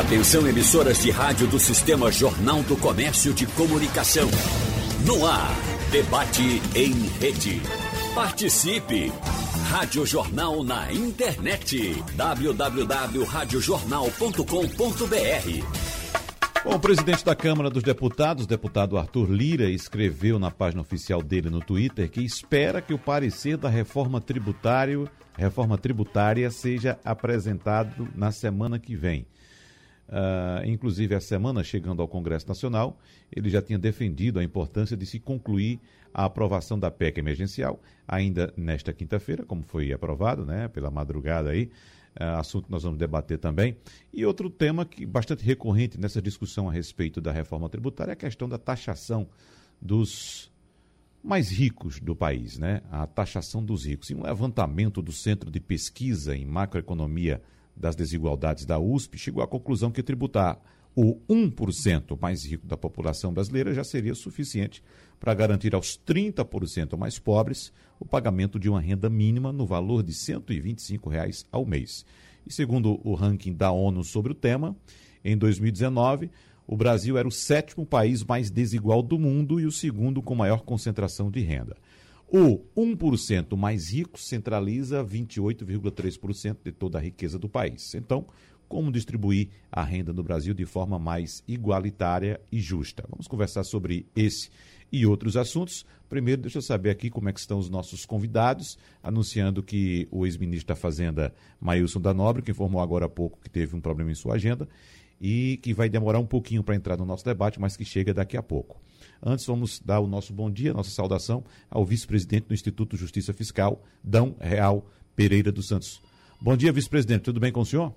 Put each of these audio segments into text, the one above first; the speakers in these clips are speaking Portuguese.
Atenção emissoras de rádio do Sistema Jornal do Comércio de Comunicação. No ar, debate em rede. Participe! Rádio Jornal na internet. www.radiojornal.com.br Bom, o presidente da Câmara dos Deputados, deputado Arthur Lira, escreveu na página oficial dele no Twitter que espera que o parecer da reforma tributária, reforma tributária seja apresentado na semana que vem. Uh, inclusive, a semana chegando ao Congresso Nacional, ele já tinha defendido a importância de se concluir a aprovação da PEC emergencial, ainda nesta quinta-feira, como foi aprovado, né, pela madrugada aí, uh, assunto que nós vamos debater também. E outro tema que bastante recorrente nessa discussão a respeito da reforma tributária é a questão da taxação dos mais ricos do país, né? A taxação dos ricos. E um levantamento do Centro de Pesquisa em Macroeconomia das Desigualdades da USP chegou à conclusão que tributar o 1% mais rico da população brasileira já seria suficiente para garantir aos 30% mais pobres o pagamento de uma renda mínima no valor de 125 reais ao mês. E segundo o ranking da ONU sobre o tema, em 2019, o Brasil era o sétimo país mais desigual do mundo e o segundo com maior concentração de renda. O 1% mais rico centraliza 28,3% de toda a riqueza do país. Então, como distribuir a renda no Brasil de forma mais igualitária e justa? Vamos conversar sobre esse e outros assuntos. Primeiro, deixa eu saber aqui como é que estão os nossos convidados, anunciando que o ex-ministro da Fazenda, Maílson da Nobre, que informou agora há pouco que teve um problema em sua agenda e que vai demorar um pouquinho para entrar no nosso debate, mas que chega daqui a pouco. Antes, vamos dar o nosso bom dia, nossa saudação ao vice-presidente do Instituto Justiça Fiscal, Dão Real Pereira dos Santos. Bom dia, vice-presidente. Tudo bem com o senhor?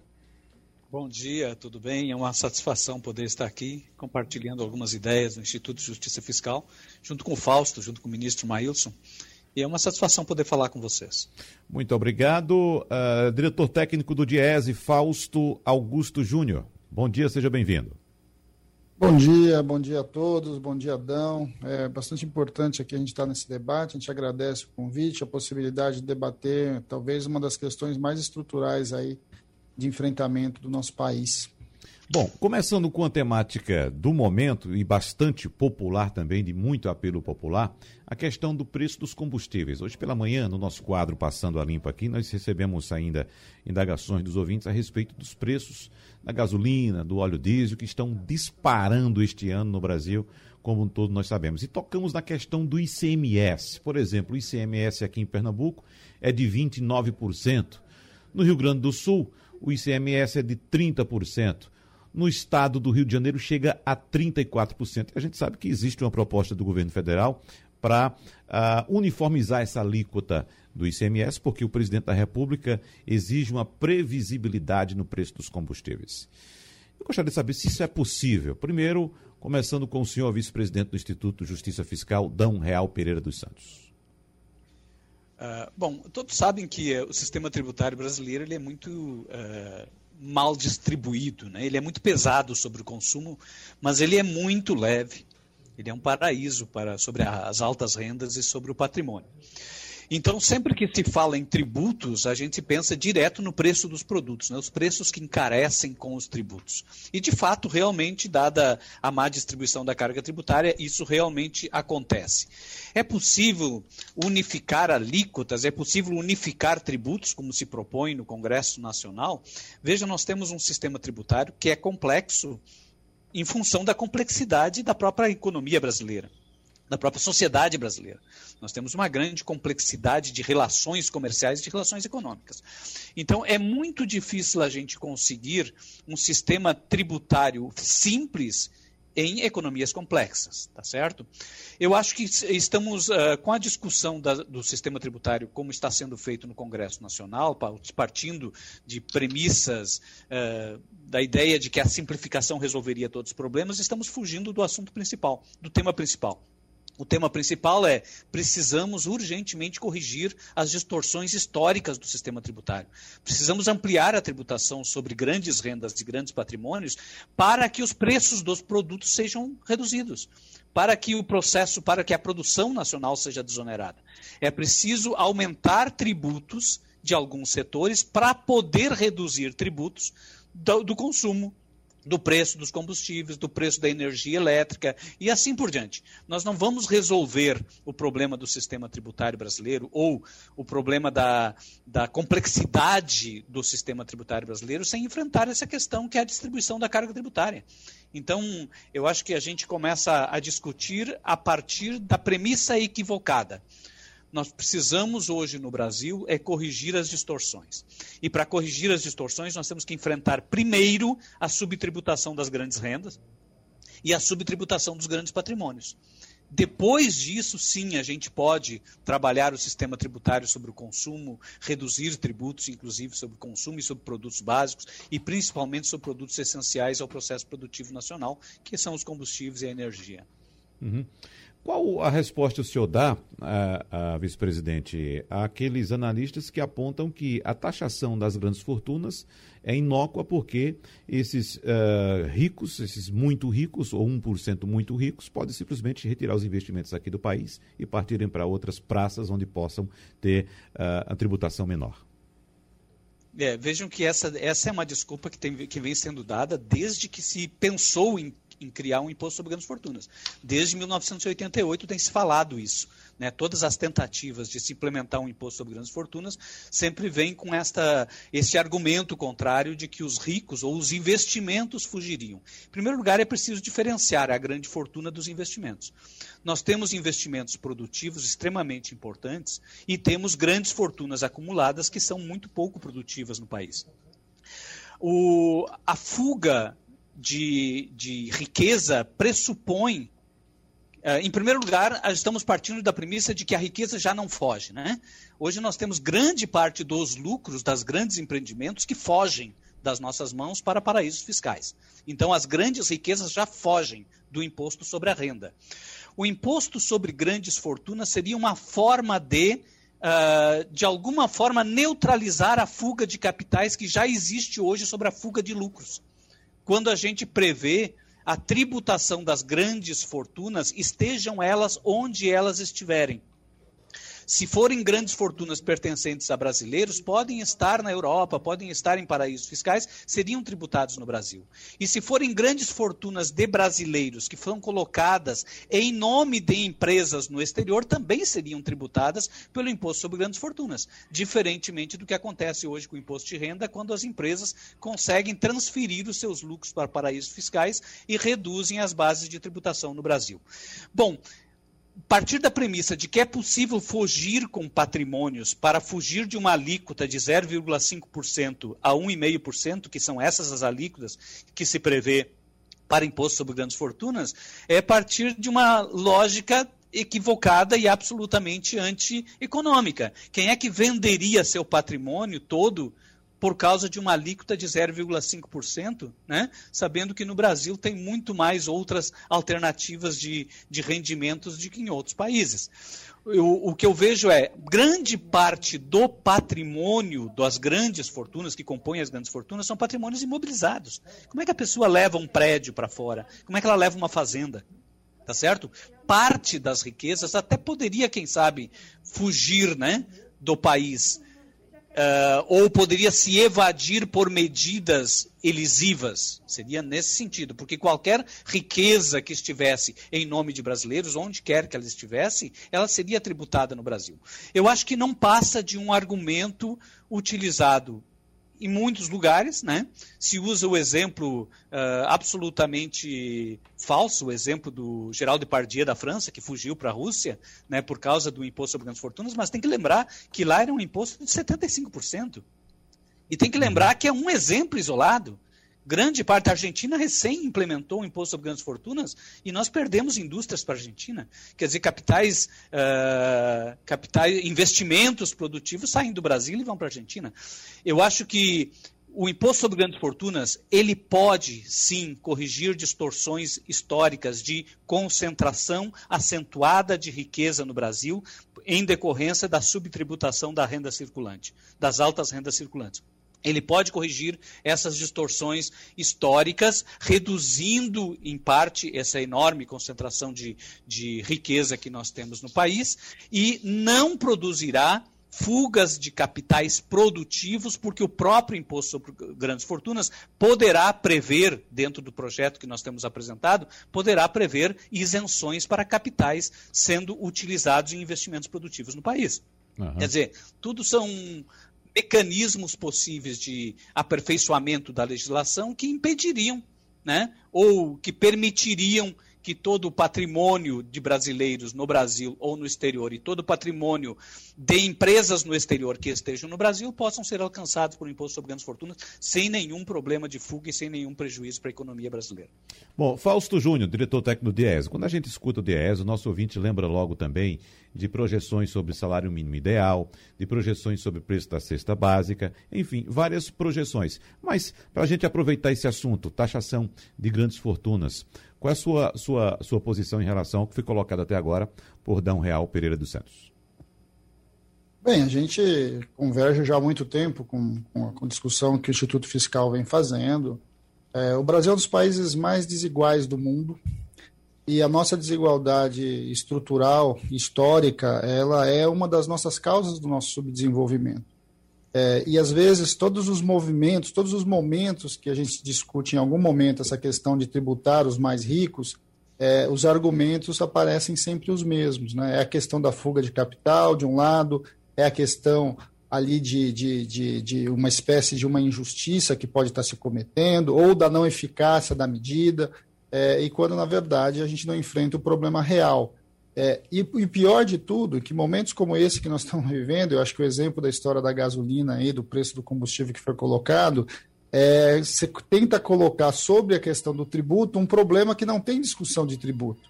Bom dia, tudo bem? É uma satisfação poder estar aqui compartilhando algumas ideias do Instituto de Justiça Fiscal, junto com o Fausto, junto com o ministro Maílson. E é uma satisfação poder falar com vocês. Muito obrigado. Uh, diretor técnico do Diese, Fausto Augusto Júnior. Bom dia, seja bem-vindo. Bom dia, bom dia a todos, bom dia, Adão. É bastante importante aqui a gente estar nesse debate, a gente agradece o convite, a possibilidade de debater talvez uma das questões mais estruturais aí de enfrentamento do nosso país. Bom, começando com a temática do momento e bastante popular também, de muito apelo popular, a questão do preço dos combustíveis. Hoje pela manhã, no nosso quadro Passando a Limpo aqui, nós recebemos ainda indagações dos ouvintes a respeito dos preços da gasolina, do óleo diesel, que estão disparando este ano no Brasil, como todos nós sabemos. E tocamos na questão do ICMS. Por exemplo, o ICMS aqui em Pernambuco é de 29%. No Rio Grande do Sul, o ICMS é de 30% no estado do Rio de Janeiro chega a 34%. A gente sabe que existe uma proposta do governo federal para uh, ah, uniformizar essa alíquota do ICMS, porque o presidente da República exige uma previsibilidade no preço dos combustíveis. Eu gostaria de saber se isso é possível. Primeiro, começando com o senhor vice-presidente do Instituto Justiça Fiscal, Dão Real Pereira dos Santos. Uh, bom, todos sabem que uh, o sistema tributário brasileiro ele é muito uh, mal distribuído, né? ele é muito pesado sobre o consumo, mas ele é muito leve. Ele é um paraíso para, sobre as altas rendas e sobre o patrimônio. Então, sempre que se fala em tributos, a gente pensa direto no preço dos produtos, né? os preços que encarecem com os tributos. E, de fato, realmente, dada a má distribuição da carga tributária, isso realmente acontece. É possível unificar alíquotas, é possível unificar tributos, como se propõe no Congresso Nacional? Veja, nós temos um sistema tributário que é complexo em função da complexidade da própria economia brasileira da própria sociedade brasileira. Nós temos uma grande complexidade de relações comerciais e de relações econômicas. Então, é muito difícil a gente conseguir um sistema tributário simples em economias complexas, tá certo? Eu acho que estamos uh, com a discussão da, do sistema tributário, como está sendo feito no Congresso Nacional, partindo de premissas uh, da ideia de que a simplificação resolveria todos os problemas, estamos fugindo do assunto principal, do tema principal. O tema principal é: precisamos urgentemente corrigir as distorções históricas do sistema tributário. Precisamos ampliar a tributação sobre grandes rendas e grandes patrimônios para que os preços dos produtos sejam reduzidos, para que o processo, para que a produção nacional seja desonerada. É preciso aumentar tributos de alguns setores para poder reduzir tributos do, do consumo do preço dos combustíveis, do preço da energia elétrica e assim por diante. Nós não vamos resolver o problema do sistema tributário brasileiro ou o problema da, da complexidade do sistema tributário brasileiro sem enfrentar essa questão que é a distribuição da carga tributária. Então, eu acho que a gente começa a discutir a partir da premissa equivocada nós precisamos hoje no Brasil é corrigir as distorções. E para corrigir as distorções, nós temos que enfrentar primeiro a subtributação das grandes rendas e a subtributação dos grandes patrimônios. Depois disso, sim, a gente pode trabalhar o sistema tributário sobre o consumo, reduzir tributos, inclusive sobre o consumo e sobre produtos básicos, e principalmente sobre produtos essenciais ao processo produtivo nacional, que são os combustíveis e a energia. Uhum. Qual a resposta o senhor dá, a vice-presidente, àqueles analistas que apontam que a taxação das grandes fortunas é inócua porque esses uh, ricos, esses muito ricos, ou 1% muito ricos, podem simplesmente retirar os investimentos aqui do país e partirem para outras praças onde possam ter uh, a tributação menor? É, vejam que essa, essa é uma desculpa que, tem, que vem sendo dada desde que se pensou em em criar um imposto sobre grandes fortunas. Desde 1988 tem se falado isso. Né? Todas as tentativas de se implementar um imposto sobre grandes fortunas sempre vêm com esta, esse argumento contrário de que os ricos ou os investimentos fugiriam. Em primeiro lugar, é preciso diferenciar a grande fortuna dos investimentos. Nós temos investimentos produtivos extremamente importantes e temos grandes fortunas acumuladas que são muito pouco produtivas no país. O, a fuga de, de riqueza pressupõe Uh, em primeiro lugar, estamos partindo da premissa de que a riqueza já não foge. Né? Hoje nós temos grande parte dos lucros das grandes empreendimentos que fogem das nossas mãos para paraísos fiscais. Então, as grandes riquezas já fogem do imposto sobre a renda. O imposto sobre grandes fortunas seria uma forma de, uh, de alguma forma, neutralizar a fuga de capitais que já existe hoje sobre a fuga de lucros quando a gente prevê a tributação das grandes fortunas, estejam elas onde elas estiverem. Se forem grandes fortunas pertencentes a brasileiros, podem estar na Europa, podem estar em paraísos fiscais, seriam tributados no Brasil. E se forem grandes fortunas de brasileiros que foram colocadas em nome de empresas no exterior, também seriam tributadas pelo imposto sobre grandes fortunas, diferentemente do que acontece hoje com o imposto de renda, quando as empresas conseguem transferir os seus lucros para paraísos fiscais e reduzem as bases de tributação no Brasil. Bom, partir da premissa de que é possível fugir com patrimônios para fugir de uma alíquota de 0,5% a 1,5%, que são essas as alíquotas que se prevê para imposto sobre grandes fortunas, é partir de uma lógica equivocada e absolutamente anti-econômica. Quem é que venderia seu patrimônio todo por causa de uma alíquota de 0,5%, né? sabendo que no Brasil tem muito mais outras alternativas de, de rendimentos do que em outros países. Eu, o que eu vejo é grande parte do patrimônio das grandes fortunas que compõem as grandes fortunas são patrimônios imobilizados. Como é que a pessoa leva um prédio para fora? Como é que ela leva uma fazenda? Tá certo? Parte das riquezas até poderia, quem sabe, fugir, né, do país Uh, ou poderia se evadir por medidas elisivas. Seria nesse sentido, porque qualquer riqueza que estivesse em nome de brasileiros, onde quer que ela estivesse, ela seria tributada no Brasil. Eu acho que não passa de um argumento utilizado em muitos lugares, né? Se usa o exemplo uh, absolutamente falso, o exemplo do Geraldo Depardieu da França, que fugiu para a Rússia, né, por causa do imposto sobre grandes fortunas, mas tem que lembrar que lá era um imposto de 75%. E tem que lembrar que é um exemplo isolado. Grande parte da Argentina recém implementou o imposto sobre grandes fortunas e nós perdemos indústrias para a Argentina. Quer dizer, capitais, uh, capitais, investimentos produtivos saem do Brasil e vão para a Argentina. Eu acho que o imposto sobre grandes fortunas, ele pode sim corrigir distorções históricas de concentração acentuada de riqueza no Brasil em decorrência da subtributação da renda circulante, das altas rendas circulantes ele pode corrigir essas distorções históricas, reduzindo, em parte, essa enorme concentração de, de riqueza que nós temos no país, e não produzirá fugas de capitais produtivos, porque o próprio imposto sobre grandes fortunas poderá prever, dentro do projeto que nós temos apresentado, poderá prever isenções para capitais sendo utilizados em investimentos produtivos no país. Uhum. Quer dizer, tudo são mecanismos possíveis de aperfeiçoamento da legislação que impediriam, né, ou que permitiriam que todo o patrimônio de brasileiros no Brasil ou no exterior e todo o patrimônio de empresas no exterior que estejam no Brasil possam ser alcançados por imposto sobre grandes fortunas sem nenhum problema de fuga e sem nenhum prejuízo para a economia brasileira. Bom, Fausto Júnior, diretor técnico do DIES. Quando a gente escuta o DIES, o nosso ouvinte lembra logo também de projeções sobre salário mínimo ideal, de projeções sobre preço da cesta básica, enfim, várias projeções. Mas, para a gente aproveitar esse assunto, taxação de grandes fortunas, qual é a sua, sua, sua posição em relação ao que foi colocado até agora por Dão Real Pereira dos Santos? Bem, a gente converge já há muito tempo com, com a discussão que o Instituto Fiscal vem fazendo. É, o Brasil é um dos países mais desiguais do mundo e a nossa desigualdade estrutural, histórica, ela é uma das nossas causas do nosso subdesenvolvimento. É, e às vezes todos os movimentos, todos os momentos que a gente discute em algum momento essa questão de tributar os mais ricos, é, os argumentos aparecem sempre os mesmos. Né? É a questão da fuga de capital, de um lado, é a questão ali de, de, de, de uma espécie de uma injustiça que pode estar se cometendo, ou da não eficácia da medida, é, e quando na verdade a gente não enfrenta o problema real. É, e, e, pior de tudo, que momentos como esse que nós estamos vivendo, eu acho que o exemplo da história da gasolina aí, do preço do combustível que foi colocado, é, você tenta colocar sobre a questão do tributo um problema que não tem discussão de tributo.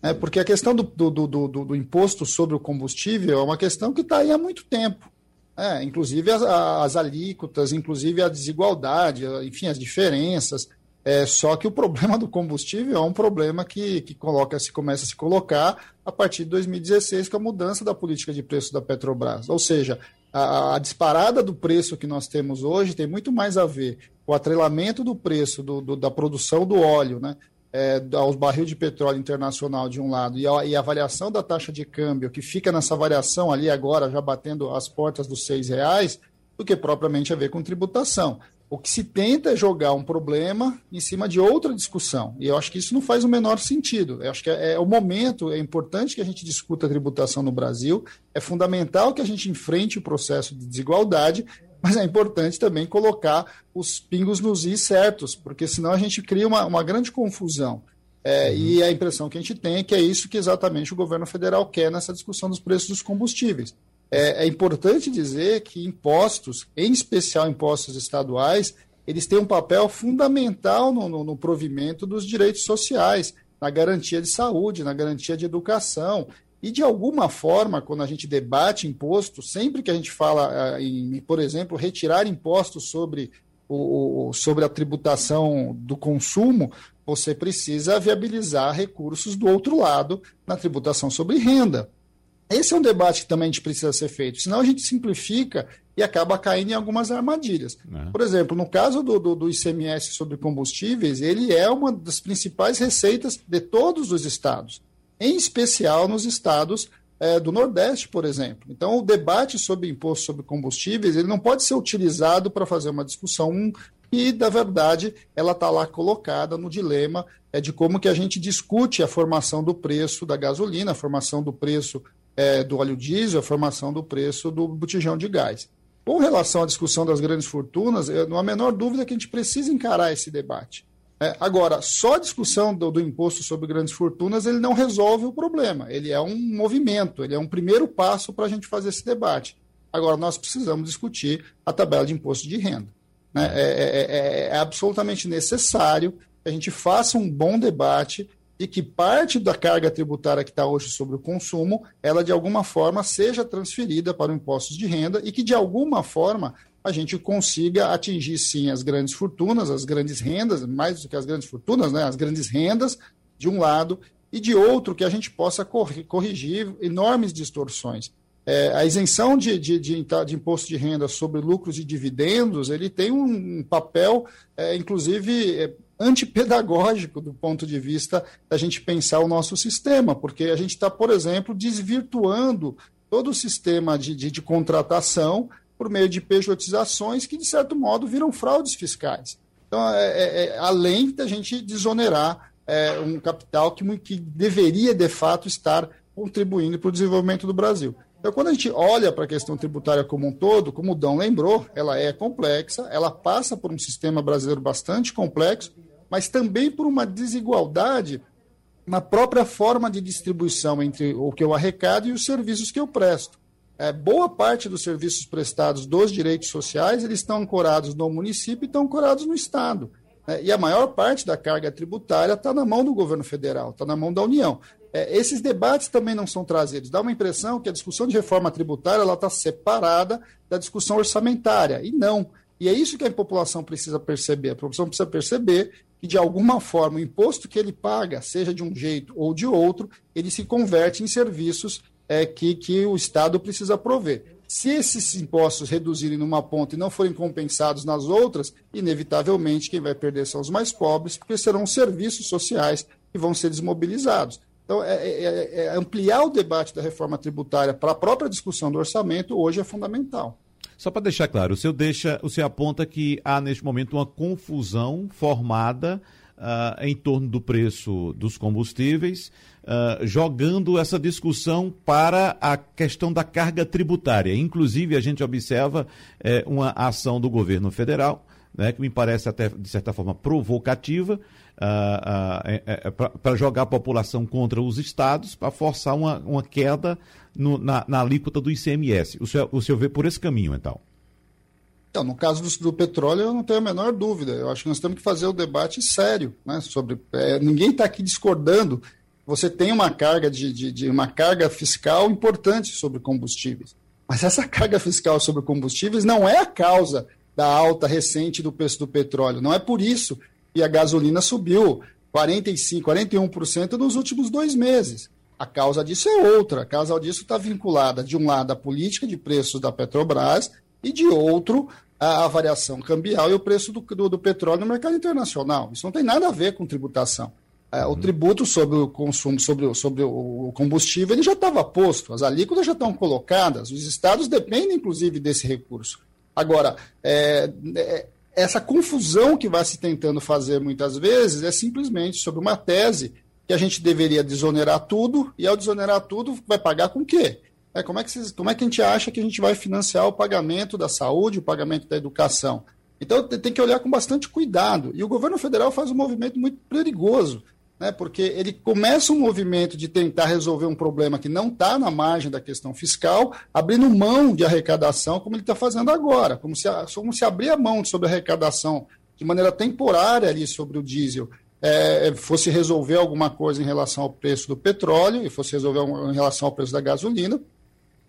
É, porque a questão do, do, do, do, imposto sobre o combustível é uma questão que está aí há muito tempo. É, inclusive as, as alíquotas, inclusive a desigualdade, enfim, as diferenças. É, só que o problema do combustível é um problema que, que coloca, se começa a se colocar a partir de 2016, com a mudança da política de preço da Petrobras. Ou seja, a, a, disparada do preço que nós temos hoje tem muito mais a ver com o atrelamento do preço do, do, da produção do óleo, né? É, aos barril de petróleo internacional de um lado e a, e a variação da taxa de câmbio que fica nessa variação ali agora já batendo as portas dos seis reais do que propriamente a ver com tributação. O que se tenta é jogar um problema em cima de outra discussão. E eu acho que isso não faz o menor sentido. Eu acho que é, é o momento, é importante que a gente discuta a tributação no Brasil, é fundamental que a gente enfrente o processo de desigualdade, mas é importante também colocar os pingos nos is certos, porque senão a gente cria uma, uma grande confusão. É. E a impressão que a gente tem é que é isso que exatamente o governo federal quer nessa discussão dos preços dos combustíveis é, é importante dizer que impostos, em especial impostos estaduais, eles têm um papel fundamental no, no, no, provimento dos direitos sociais, na garantia de saúde, na garantia de educação. E, de alguma forma, quando a gente debate imposto, sempre que a gente fala ah, em, por exemplo, retirar impostos sobre, o, sobre a tributação do consumo, você precisa viabilizar recursos do outro lado na tributação sobre renda. Esse é um debate que também a gente precisa ser feito, senão a gente simplifica e acaba caindo em algumas armadilhas. É. Por exemplo, no caso do, do, do, ICMS sobre combustíveis, ele é uma das principais receitas de todos os estados, em especial nos estados é, do Nordeste, por exemplo. Então, o debate sobre imposto sobre combustíveis ele não pode ser utilizado para fazer uma discussão e, na verdade, ela está lá colocada no dilema é, de como que a gente discute a formação do preço da gasolina, a formação do preço é, do óleo diesel, a formação do preço do botijão de gás. Com relação à discussão das grandes fortunas, eu, não há a menor dúvida que a gente precisa encarar esse debate. É, agora, só a discussão do, do, imposto sobre grandes fortunas ele não resolve o problema. Ele é um movimento, ele é um primeiro passo para a gente fazer esse debate. Agora, nós precisamos discutir a tabela de imposto de renda. Né? É, é, é, é absolutamente necessário que a gente faça um bom debate e que parte da carga tributária que está hoje sobre o consumo, ela de alguma forma seja transferida para o impostos de renda e que de alguma forma a gente consiga atingir sim as grandes fortunas, as grandes rendas, mais do que as grandes fortunas, né, as grandes rendas de um lado e de outro que a gente possa corrigir enormes distorções. É, a isenção de, de, de, de, imposto de renda sobre lucros e dividendos, ele tem um papel, é, inclusive, é, antipedagógico do ponto de vista da gente pensar o nosso sistema, porque a gente está, por exemplo, desvirtuando todo o sistema de, de, de contratação por meio de pejotizações que, de certo modo, viram fraudes fiscais. Então, é, é, é além da gente desonerar é, um capital que, que deveria, de fato, estar contribuindo para o desenvolvimento do Brasil. Então, quando a gente olha para a questão tributária como um todo, como o Dão lembrou, ela é complexa, ela passa por um sistema brasileiro bastante complexo, mas também por uma desigualdade na própria forma de distribuição entre o que eu arrecado e os serviços que eu presto. É, boa parte dos serviços prestados dos direitos sociais eles estão ancorados no município e estão ancorados no Estado. É, e a maior parte da carga tributária está na mão do governo federal, está na mão da União. É, esses debates também não são trazidos. Dá uma impressão que a discussão de reforma tributária está separada da discussão orçamentária. E não. E é isso que a população precisa perceber. A população precisa perceber que, de alguma forma, o imposto que ele paga, seja de um jeito ou de outro, ele se converte em serviços é, que, que o Estado precisa prover. Se esses impostos reduzirem numa ponta e não forem compensados nas outras, inevitavelmente quem vai perder são os mais pobres, porque serão serviços sociais que vão ser desmobilizados. Então, é, é, é, é ampliar o debate da reforma tributária para a própria discussão do orçamento hoje é fundamental. Só para deixar claro, o senhor deixa, o senhor aponta que há neste momento uma confusão formada uh, em torno do preço dos combustíveis, uh, jogando essa discussão para a questão da carga tributária. Inclusive, a gente observa eh, uma ação do governo federal, né, que me parece até, de certa forma, provocativa, uh, para jogar a população contra os estados, para forçar uma, uma queda no, na, na alíquota do ICMS. O senhor, o senhor vê por esse caminho, então? Então, no caso do, do, petróleo, eu não tenho a menor dúvida. Eu acho que nós temos que fazer o um debate sério, né? Sobre é, ninguém está aqui discordando. Você tem uma carga de, de, de, uma carga fiscal importante sobre combustíveis, mas essa carga fiscal sobre combustíveis não é a causa da alta recente do preço do petróleo. Não é por isso que a gasolina subiu 45, 41% nos últimos dois meses. A causa disso é outra. A causa disso está vinculada, de um lado, à política de preços da Petrobras e, de outro, a, a variação cambial e o preço do, do, do, petróleo no mercado internacional. Isso não tem nada a ver com tributação. É, o uhum. tributo sobre o consumo, sobre o, sobre o combustível, ele já estava posto, as alíquotas já estão colocadas, os estados dependem, inclusive, desse recurso. Agora, é, é, essa confusão que vai se tentando fazer muitas vezes é simplesmente sobre uma tese que a gente deveria desonerar tudo, e ao desonerar tudo, vai pagar com o quê? É, como, é que vocês, como é que a gente acha que a gente vai financiar o pagamento da saúde, o pagamento da educação? Então tem que olhar com bastante cuidado. E o governo federal faz um movimento muito perigoso, né? porque ele começa um movimento de tentar resolver um problema que não está na margem da questão fiscal, abrindo mão de arrecadação, como ele está fazendo agora, como se, como se abrir a mão sobre a arrecadação de maneira temporária ali sobre o diesel é, fosse resolver alguma coisa em relação ao preço do petróleo e fosse resolver em relação ao preço da gasolina,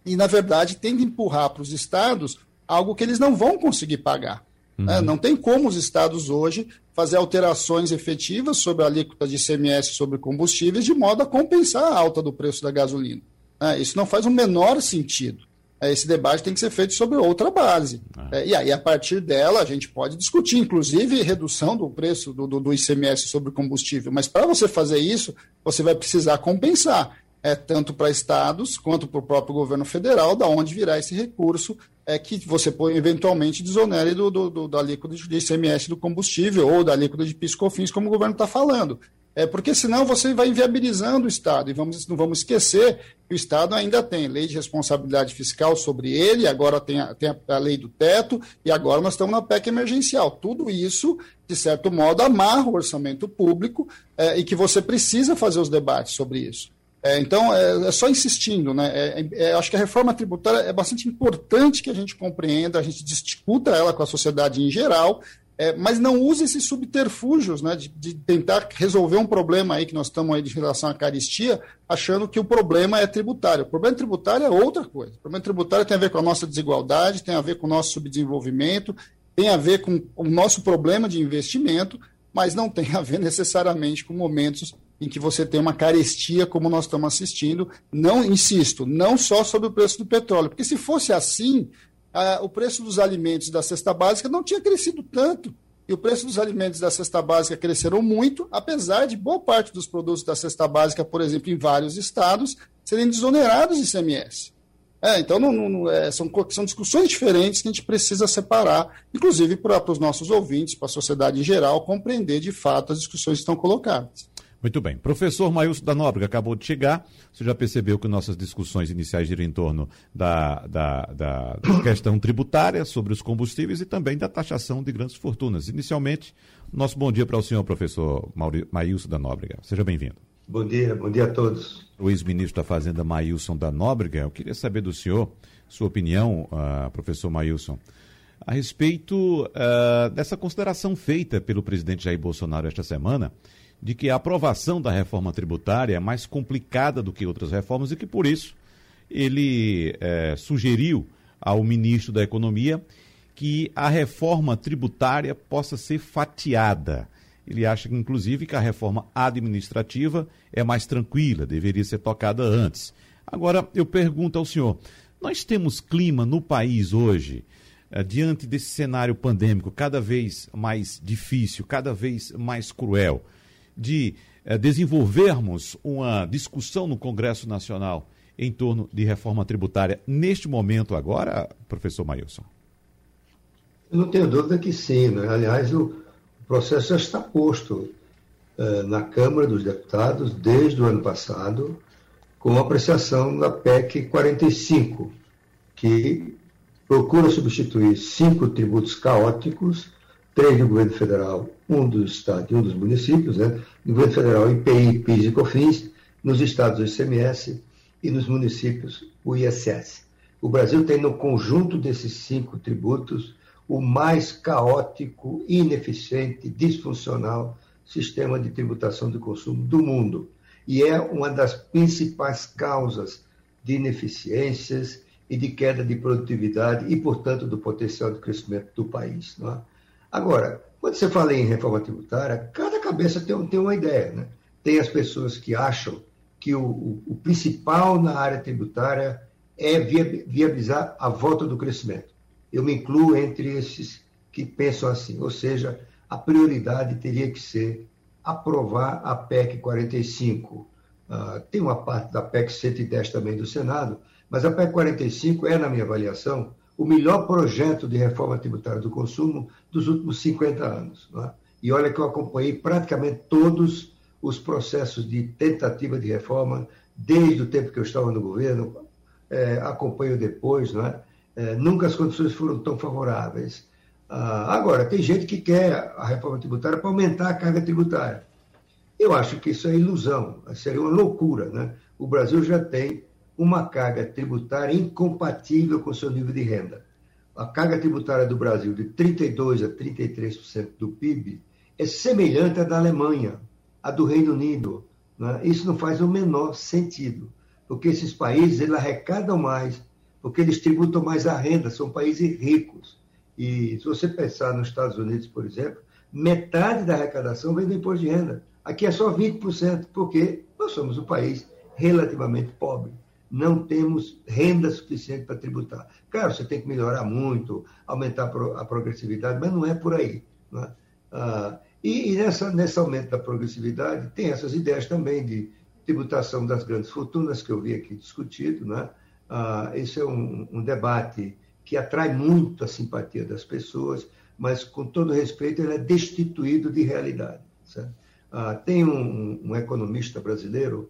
e, na verdade, tem que empurrar para os estados algo que eles não vão conseguir pagar. Uhum. Né? Não tem como os estados hoje fazer alterações efetivas sobre a alíquota de ICMS sobre combustíveis de modo a compensar a alta do preço da gasolina. Né? Isso não faz o menor sentido. É, esse debate tem que ser feito sobre outra base. É. é, e aí, a partir dela, a gente pode discutir, inclusive, redução do preço do, do, do ICMS sobre combustível. Mas para você fazer isso, você vai precisar compensar, é, tanto para estados quanto para o próprio governo federal, da onde virá esse recurso é, que você eventualmente desonere do, do, do, da alíquota de ICMS do combustível ou da alíquota de PIS/COFINS, como o governo está falando. É, porque senão você vai inviabilizando o Estado. E vamos, não vamos esquecer que o Estado ainda tem lei de responsabilidade fiscal sobre ele, agora tem a, tem a lei do teto, e agora nós estamos na PEC emergencial. Tudo isso, de certo modo, amarra o orçamento público é, e que você precisa fazer os debates sobre isso. É, então, é, é, só insistindo, né? É, é, acho que a reforma tributária é bastante importante que a gente compreenda, a gente discuta ela com a sociedade em geral, é, mas não use esses subterfúgios né, de, de, tentar resolver um problema aí que nós estamos aí de relação à caristia, achando que o problema é tributário. O problema tributário é outra coisa. O problema tributário tem a ver com a nossa desigualdade, tem a ver com o nosso subdesenvolvimento, tem a ver com o nosso problema de investimento, mas não tem a ver necessariamente com momentos em que você tem uma carestia como nós estamos assistindo. Não, insisto, não só sobre o preço do petróleo, porque se fosse assim, ah, o preço dos alimentos da cesta básica não tinha crescido tanto. E o preço dos alimentos da cesta básica cresceram muito, apesar de boa parte dos produtos da cesta básica, por exemplo, em vários estados, serem desonerados de ICMS. É, então não, não, é, são, são discussões diferentes que a gente precisa separar, inclusive para os nossos ouvintes, para a sociedade em geral, compreender de fato as discussões que estão colocadas. Muito bem. Professor Maílson da Nóbrega acabou de chegar. Você já percebeu que nossas discussões iniciais giram em torno da, da, da, questão tributária sobre os combustíveis e também da taxação de grandes fortunas. Inicialmente, nosso bom dia para o senhor, professor Maílson da Nóbrega. Seja bem-vindo. Bom dia, bom dia a todos. O ex-ministro da Fazenda, Maílson da Nóbrega, eu queria saber do senhor, sua opinião, uh, professor Maílson, a respeito uh, dessa consideração feita pelo presidente Jair Bolsonaro esta semana de que a aprovação da reforma tributária é mais complicada do que outras reformas e que, por isso, ele é, sugeriu ao ministro da Economia que a reforma tributária possa ser fatiada. Ele acha, inclusive, que a reforma administrativa é mais tranquila, deveria ser tocada antes. Agora, eu pergunto ao senhor: nós temos clima no país hoje, eh, diante desse cenário pandêmico cada vez mais difícil, cada vez mais cruel? De eh, desenvolvermos uma discussão no Congresso Nacional em torno de reforma tributária neste momento agora, professor Mailson? Eu não tenho dúvida que sim. Né? Aliás, o processo já está posto eh, na Câmara dos Deputados desde o ano passado, com a apreciação da PEC 45, que procura substituir cinco tributos caóticos três do governo federal, um do estado e um dos municípios, né? No governo federal, IPI, PIS e COFINS, nos estados o ICMS e nos municípios o ISS. O Brasil tem no conjunto desses cinco tributos o mais caótico, ineficiente, disfuncional sistema de tributação do consumo do mundo. E é uma das principais causas de ineficiências e de queda de produtividade e, portanto, do potencial de crescimento do país. Não é? Agora, quando você fala em reforma tributária, cada cabeça tem, tem uma ideia. Né? Tem as pessoas que acham que o, o, o principal na área tributária é viabilizar a volta do crescimento. Eu me incluo entre esses que pensam assim, ou seja, a prioridade teria que ser aprovar a PEC 45. Uh, tem uma parte da PEC 110 também do Senado, mas a PEC 45 é, na minha avaliação, o melhor projeto de reforma tributária do consumo dos últimos 50 anos. É? E olha que eu acompanhei praticamente todos os processos de tentativa de reforma, desde o tempo que eu estava no governo, é, acompanho depois, é? é? nunca as condições foram tão favoráveis. Ah, agora, tem gente que quer a reforma tributária para aumentar a carga tributária. Eu acho que isso é ilusão, seria uma loucura. Né? O Brasil já tem uma carga tributária incompatível com seu nível de renda. A carga tributária do Brasil, de 32% a 33% do PIB, é semelhante à da Alemanha, à do Reino Unido. Né? Isso não faz o menor sentido, porque esses países eles arrecadam mais, porque eles tributam mais a renda, são países ricos. E se você pensar nos Estados Unidos, por exemplo, metade da arrecadação vem do imposto de renda. Aqui é só 20%, porque nós somos um país relativamente pobre não temos renda suficiente para tributar. Claro, você tem que melhorar muito, aumentar a progressividade, mas não é por aí. É? Ah, e, e nessa, nesse aumento da progressividade, tem essas ideias também de tributação das grandes fortunas, que eu vi aqui discutido. Né? Ah, esse é um, um debate que atrai muito a simpatia das pessoas, mas, com todo respeito, ele é destituído de realidade. Ah, tem um, um economista brasileiro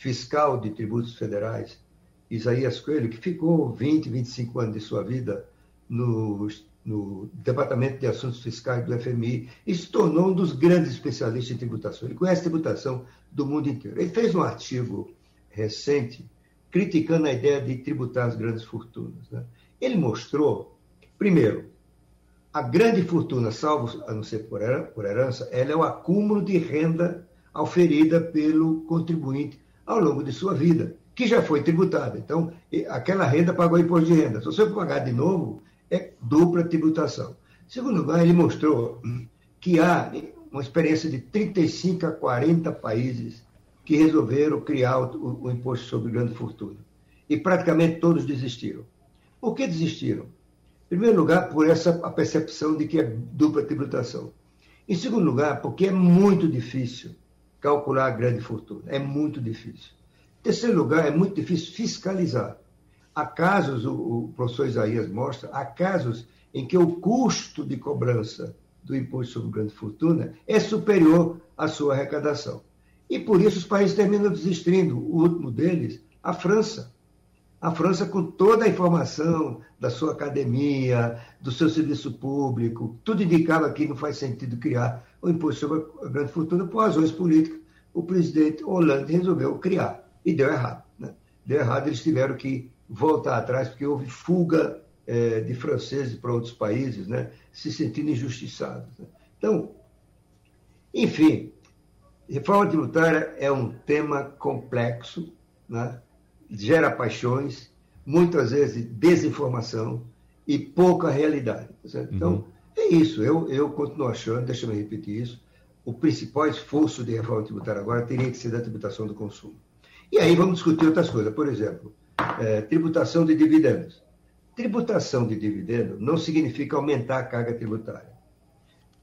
fiscal de tributos federais, Isaías Coelho, que ficou 20, 25 anos de sua vida no, no Departamento de Assuntos Fiscais do FMI e se tornou um dos grandes especialistas em tributação. Ele conhece tributação do mundo inteiro. Ele fez um artigo recente criticando a ideia de tributar as grandes fortunas. Né? Ele mostrou, primeiro, a grande fortuna, salvo a não ser por herança, ela é o acúmulo de renda oferida pelo contribuinte ao longo de sua vida, que já foi tributada. Então, aquela renda pagou imposto de renda. Se você pagar de novo, é dupla tributação. Em segundo lugar, ele mostrou que há uma experiência de 35 a 40 países que resolveram criar o, o imposto sobre grande fortuna. E praticamente todos desistiram. Por que desistiram? Em primeiro lugar, por essa a percepção de que é dupla tributação. Em segundo lugar, porque é muito difícil calcular a grande fortuna. É muito difícil. Em terceiro lugar, é muito difícil fiscalizar. há casos, o, professor Isaías mostra, há casos em que o custo de cobrança do imposto sobre grande fortuna é superior à sua arrecadação. E por isso os países terminam desistindo. O último deles, a França. A França, com toda a informação da sua academia, do seu serviço público, tudo indicava que não faz sentido criar o imposto sobre a grande fortuna por razões políticas. O presidente Hollande resolveu criar e deu errado. Né? Deu errado, eles tiveram que voltar atrás, porque houve fuga é, de franceses para outros países, né? se sentindo injustiçados. Né? Então, enfim, reforma tributária é um tema complexo, né? Gera paixões, muitas vezes desinformação e pouca realidade. Tá então, uhum. é isso. Eu, eu continuo achando, deixa eu repetir isso, o principal esforço de reforma tributária agora teria que ser da tributação do consumo. E aí vamos discutir outras coisas. Por exemplo, é, tributação de dividendos. Tributação de dividendo não significa aumentar a carga tributária.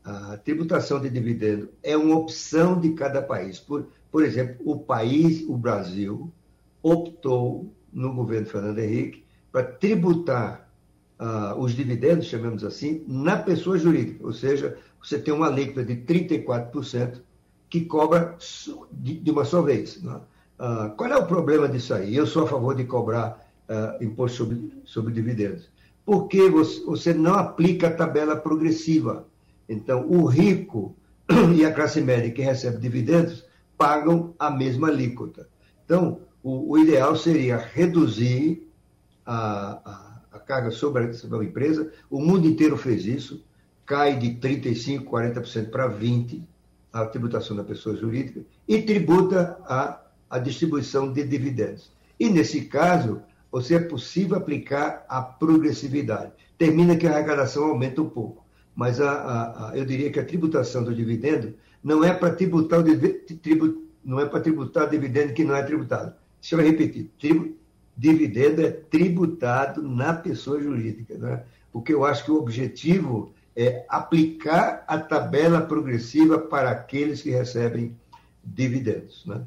A tributação de dividendo é uma opção de cada país. Por, por exemplo, o país, o Brasil, optou no governo Fernando Henrique para tributar uh, os dividendos, chamamos assim, na pessoa jurídica. Ou seja, você tem uma alíquota de 34% que cobra de, de uma só vez. Né? Uh, qual é o problema disso aí? Eu sou a favor de cobrar uh, imposto sobre, sobre dividendos. Porque você, você não aplica a tabela progressiva. Então, o rico e a classe média que recebe dividendos pagam a mesma alíquota. Então, o, o ideal seria reduzir a, a, a carga sobre a, sobre a empresa. O mundo inteiro fez isso, cai de 35%, 40% para 20% a tributação da pessoa jurídica e tributa a, a distribuição de dividendos. E, nesse caso, você é possível aplicar a progressividade. Termina que a arrecadação aumenta um pouco, mas a, a, a eu diria que a tributação do dividendo não é para tributar o não é para tributar dividendo que não é tributado. Deixa eu repetir, tribu, dividendo é tributado na pessoa jurídica, né? porque eu acho que o objetivo é aplicar a tabela progressiva para aqueles que recebem dividendos. Né?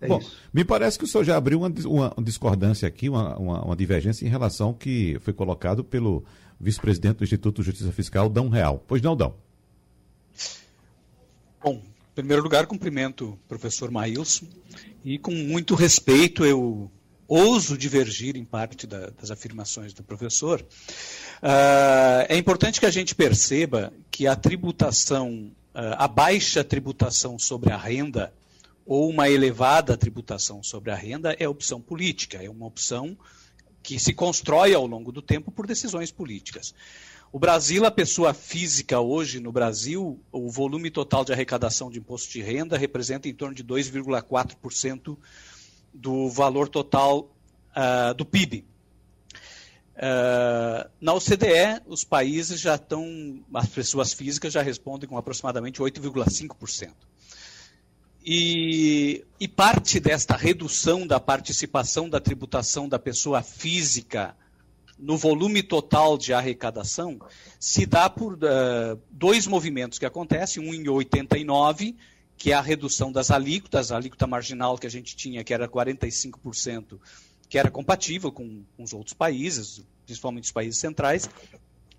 É Bom, isso. me parece que o senhor já abriu uma, uma discordância aqui, uma, uma, uma, divergência em relação que foi colocado pelo vice-presidente do Instituto de Justiça Fiscal, Dão Real. Pois não, Dão? Bom, primeiro lugar, cumprimento o professor Maílson e com muito respeito eu ouso divergir em parte da, das afirmações do professor. Uh, é importante que a gente perceba que a tributação, uh, a baixa tributação sobre a renda ou uma elevada tributação sobre a renda é opção política, é uma opção que se constrói ao longo do tempo por decisões políticas. O Brasil, a pessoa física hoje no Brasil, o volume total de arrecadação de imposto de renda representa em torno de 2,4% do valor total uh, do PIB. Uh, ah, na OCDE, os países já estão, as pessoas físicas já respondem com aproximadamente 8,5%. E, e parte desta redução da participação da tributação da pessoa física no volume total de arrecadação se dá por uh, dois movimentos que acontecem, um em 89, que é a redução das alíquotas, a alíquota marginal que a gente tinha, que era 45%, que era compatível com, com os outros países, principalmente os países centrais,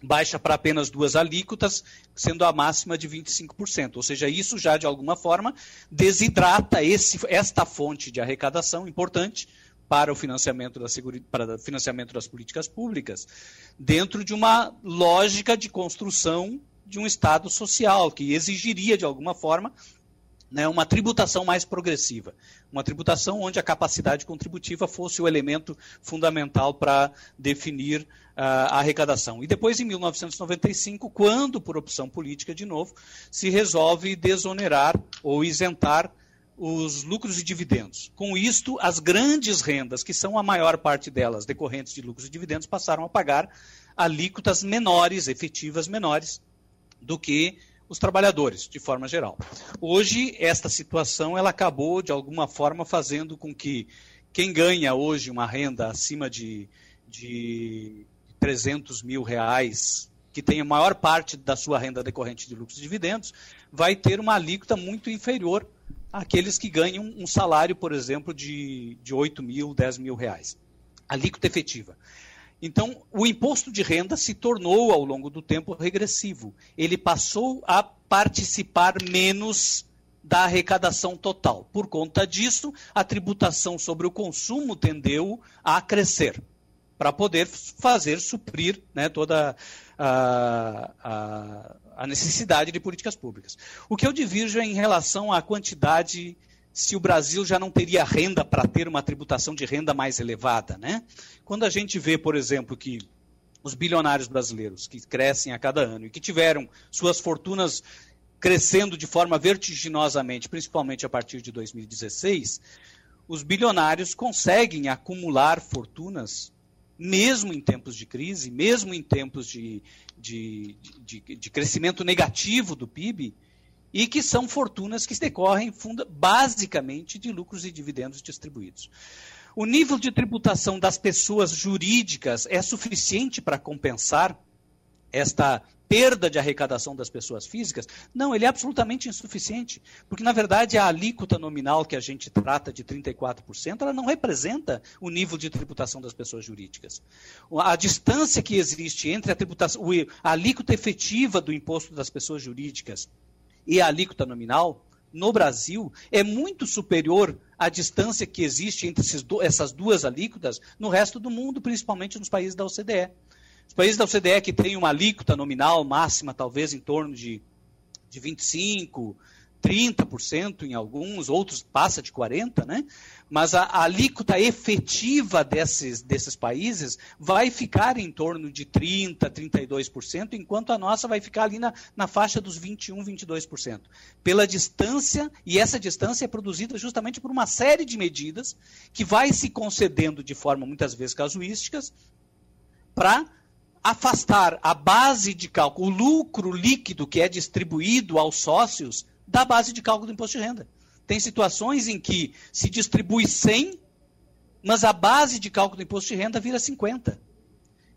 baixa para apenas duas alíquotas, sendo a máxima de 25%. Ou seja, isso já de alguma forma desidrata esse, esta fonte de arrecadação importante para o financiamento, da para o financiamento das políticas públicas, dentro de uma lógica de construção de um Estado social, que exigiria, de alguma forma, né, uma tributação mais progressiva. Uma tributação onde a capacidade contributiva fosse o elemento fundamental para definir uh, a arrecadação. E depois, em 1995, quando, por opção política de novo, se resolve desonerar ou isentar os lucros e dividendos. Com isto, as grandes rendas, que são a maior parte delas decorrentes de lucros e dividendos, passaram a pagar alíquotas menores, efetivas menores, do que os trabalhadores, de forma geral. Hoje, esta situação ela acabou, de alguma forma, fazendo com que quem ganha hoje uma renda acima de, de 300 mil reais, que tem a maior parte da sua renda decorrente de lucros e dividendos, vai ter uma alíquota muito inferior àqueles que ganham um salário, por exemplo, de, de 8 mil, 10 mil reais. alíquota efetiva. Então, o imposto de renda se tornou, ao longo do tempo, regressivo. Ele passou a participar menos da arrecadação total. Por conta disso, a tributação sobre o consumo tendeu a crescer para poder fazer suprir né, toda a, a, a, necessidade de políticas públicas. O que eu divirjo é em relação à quantidade se o Brasil já não teria renda para ter uma tributação de renda mais elevada. Né? Quando a gente vê, por exemplo, que os bilionários brasileiros que crescem a cada ano e que tiveram suas fortunas crescendo de forma vertiginosamente, principalmente a partir de 2016, os bilionários conseguem acumular fortunas, mesmo em tempos de crise, mesmo em tempos de, de, de, de crescimento negativo do PIB, e que são fortunas que decorrem funda, basicamente de lucros e dividendos distribuídos. O nível de tributação das pessoas jurídicas é suficiente para compensar esta perda de arrecadação das pessoas físicas? Não, ele é absolutamente insuficiente, porque na verdade a alíquota nominal que a gente trata de 34%, ela não representa o nível de tributação das pessoas jurídicas. A distância que existe entre a tributação, a alíquota efetiva do imposto das pessoas jurídicas e a alíquota nominal, no Brasil, é muito superior à distância que existe entre essas duas alíquotas no resto do mundo, principalmente nos países da OCDE. Os países da OCDE que têm uma alíquota nominal máxima, talvez em torno de, de 25%, 30% em alguns, outros passa de 40%, né? mas a, a, alíquota efetiva desses, desses países vai ficar em torno de 30%, 32%, enquanto a nossa vai ficar ali na, na faixa dos 21%, 22%. Pela distância, e essa distância é produzida justamente por uma série de medidas que vai se concedendo de forma muitas vezes casuísticas para afastar a base de cálculo, o lucro líquido que é distribuído aos sócios da base de cálculo do imposto de renda. Tem situações em que se distribui 100, mas a base de cálculo do imposto de renda vira 50.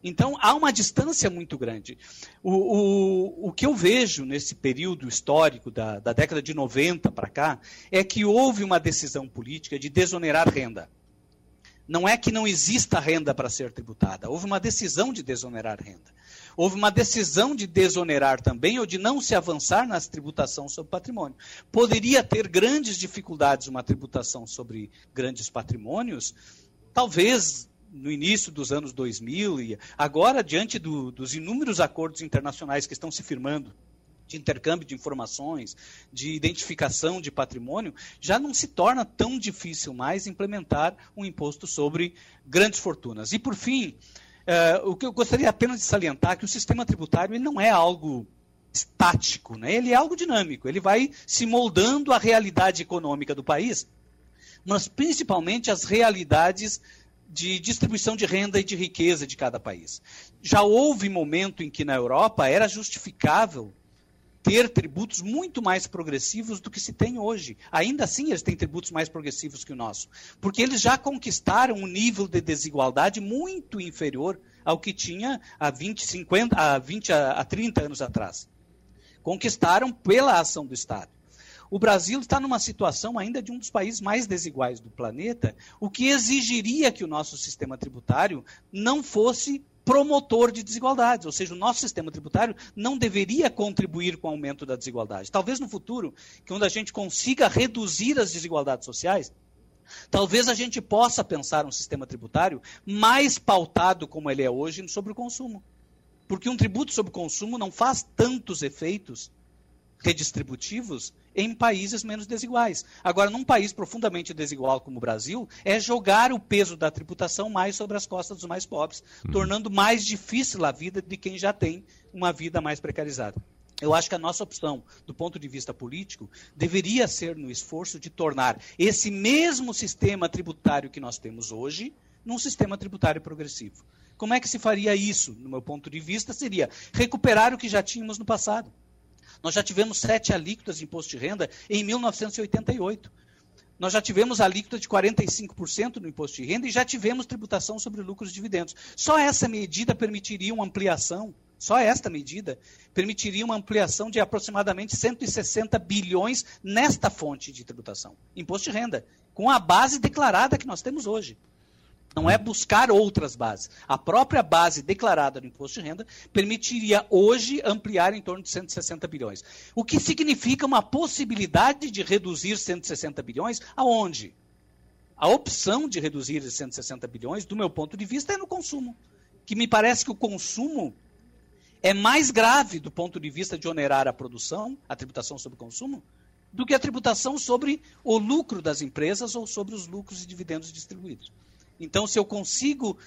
Então, há uma distância muito grande. O, o, o que eu vejo nesse período histórico, da, da década de 90 para cá, é que houve uma decisão política de desonerar renda. Não é que não exista renda para ser tributada, houve uma decisão de desonerar renda houve uma decisão de desonerar também ou de não se avançar na tributação sobre patrimônio. Poderia ter grandes dificuldades uma tributação sobre grandes patrimônios? Talvez no início dos anos 2000 e agora diante do, dos inúmeros acordos internacionais que estão se firmando de intercâmbio de informações, de identificação de patrimônio, já não se torna tão difícil mais implementar um imposto sobre grandes fortunas. E por fim, Uh, o que eu gostaria apenas de salientar é que o sistema tributário ele não é algo estático, né? ele é algo dinâmico, ele vai se moldando à realidade econômica do país, mas principalmente às realidades de distribuição de renda e de riqueza de cada país. Já houve momento em que na Europa era justificável ter tributos muito mais progressivos do que se tem hoje. Ainda assim, eles têm tributos mais progressivos que o nosso, porque eles já conquistaram um nível de desigualdade muito inferior ao que tinha há 20, 50, há 20 a 30 anos atrás. Conquistaram pela ação do Estado. O Brasil está numa situação ainda de um dos países mais desiguais do planeta, o que exigiria que o nosso sistema tributário não fosse promotor de desigualdades, ou seja, o nosso sistema tributário não deveria contribuir com o aumento da desigualdade. Talvez no futuro, quando a gente consiga reduzir as desigualdades sociais, talvez a gente possa pensar um sistema tributário mais pautado como ele é hoje sobre o consumo. Porque um tributo sobre o consumo não faz tantos efeitos redistributivos em países menos desiguais. Agora, num país profundamente desigual como o Brasil, é jogar o peso da tributação mais sobre as costas dos mais pobres, uhum. tornando mais difícil a vida de quem já tem uma vida mais precarizada. Eu acho que a nossa opção, do ponto de vista político, deveria ser no esforço de tornar esse mesmo sistema tributário que nós temos hoje num sistema tributário progressivo. Como é que se faria isso, no meu ponto de vista? Seria recuperar o que já tínhamos no passado. Nós já tivemos sete alíquotas de imposto de renda em 1988. Nós já tivemos alíquota de 45% no imposto de renda e já tivemos tributação sobre lucros e dividendos. Só essa medida permitiria uma ampliação, só esta medida permitiria uma ampliação de aproximadamente 160 bilhões nesta fonte de tributação, imposto de renda, com a base declarada que nós temos hoje. Não é buscar outras bases. A própria base declarada no imposto de renda permitiria hoje ampliar em torno de 160 bilhões. O que significa uma possibilidade de reduzir 160 bilhões aonde? A opção de reduzir esses 160 bilhões, do meu ponto de vista, é no consumo. Que me parece que o consumo é mais grave do ponto de vista de onerar a produção, a tributação sobre o consumo, do que a tributação sobre o lucro das empresas ou sobre os lucros e dividendos distribuídos. Então, se eu consigo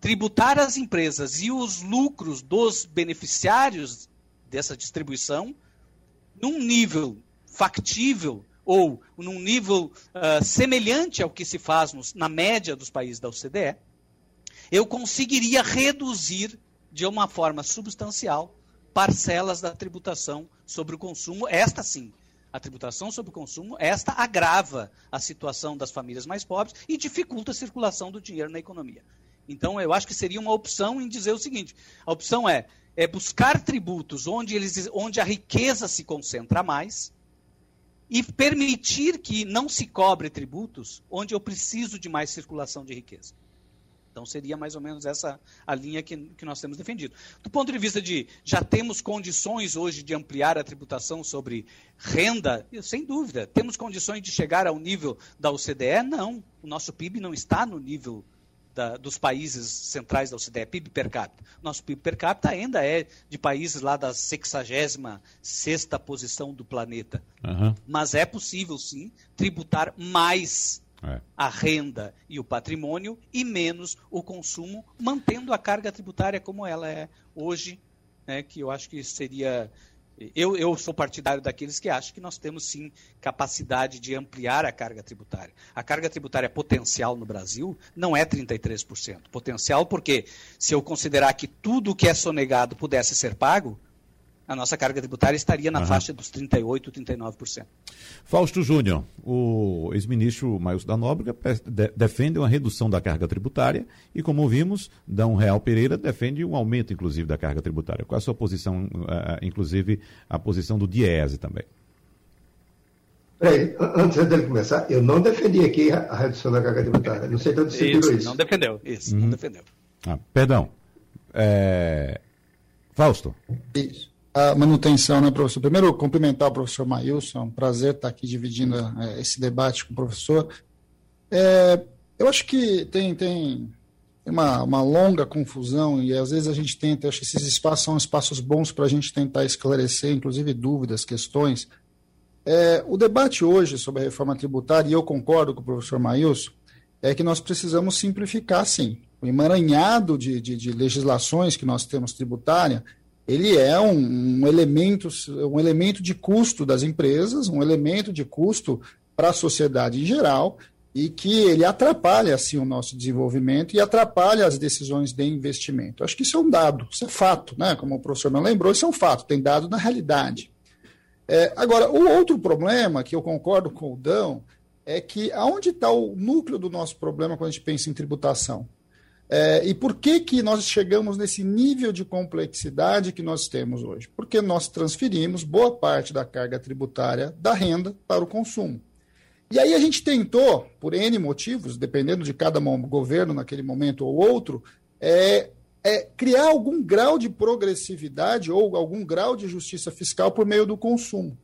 tributar as empresas e os lucros dos beneficiários dessa distribuição num nível factível ou num nível uh, semelhante ao que se faz nos, na média dos países da OCDE, eu conseguiria reduzir de uma forma substancial parcelas da tributação sobre o consumo, esta sim, a tributação sobre o consumo, esta agrava a situação das famílias mais pobres e dificulta a circulação do dinheiro na economia. Então, eu acho que seria uma opção em dizer o seguinte: a opção é, é buscar tributos onde, eles, onde a riqueza se concentra mais e permitir que não se cobre tributos onde eu preciso de mais circulação de riqueza. Então seria mais ou menos essa a linha que, que nós temos defendido. Do ponto de vista de já temos condições hoje de ampliar a tributação sobre renda, sem dúvida. Temos condições de chegar ao nível da OCDE? Não. O nosso PIB não está no nível da, dos países centrais da OCDE, PIB per capita. Nosso PIB per capita ainda é de países lá da 66 posição do planeta. Uhum. Mas é possível, sim, tributar mais é. a renda e o patrimônio e menos o consumo, mantendo a carga tributária como ela é hoje, né, que eu acho que seria. Eu, eu sou partidário daqueles que acham que nós temos sim capacidade de ampliar a carga tributária. A carga tributária potencial no Brasil não é 33%. Potencial porque, se eu considerar que tudo que é sonegado pudesse ser pago, a nossa carga tributária estaria na uhum. faixa dos 38%, 39%. Fausto Júnior, o ex-ministro Maius da Nóbrega defende uma redução da carga tributária e, como vimos, Dão Real Pereira defende um aumento, inclusive, da carga tributária. Qual é a sua posição, uh, inclusive, a posição do Diese também? Peraí, antes dele começar, eu não defendi aqui a redução da carga tributária. Não sei tanto se isso. Isso, não defendeu. Isso, uhum. não defendeu. Ah, perdão. É... Fausto. Isso a manutenção, né, professor? Primeiro, cumprimentar o professor Maílson, é um prazer estar aqui dividindo é, esse debate com o professor. É, eu acho que tem, tem uma, uma longa confusão e às vezes a gente tenta, acho que esses espaços são espaços bons para a gente tentar esclarecer, inclusive dúvidas, questões. É, o debate hoje sobre a reforma tributária, e eu concordo com o professor Maílson, é que nós precisamos simplificar, sim. O emaranhado de, de, de legislações que nós temos tributária, ele é um, um, elemento, um elemento de custo das empresas, um elemento de custo para a sociedade em geral, e que ele atrapalha assim o nosso desenvolvimento e atrapalha as decisões de investimento. Acho que isso é um dado, isso é fato, né? Como o professor me lembrou, isso é um fato, tem dado na realidade. É, agora, o outro problema que eu concordo com o Dão é que aonde está o núcleo do nosso problema quando a gente pensa em tributação? É, e por que, que nós chegamos nesse nível de complexidade que nós temos hoje? Porque nós transferimos boa parte da carga tributária da renda para o consumo. E aí a gente tentou, por N motivos, dependendo de cada governo naquele momento ou outro, é, é criar algum grau de progressividade ou algum grau de justiça fiscal por meio do consumo.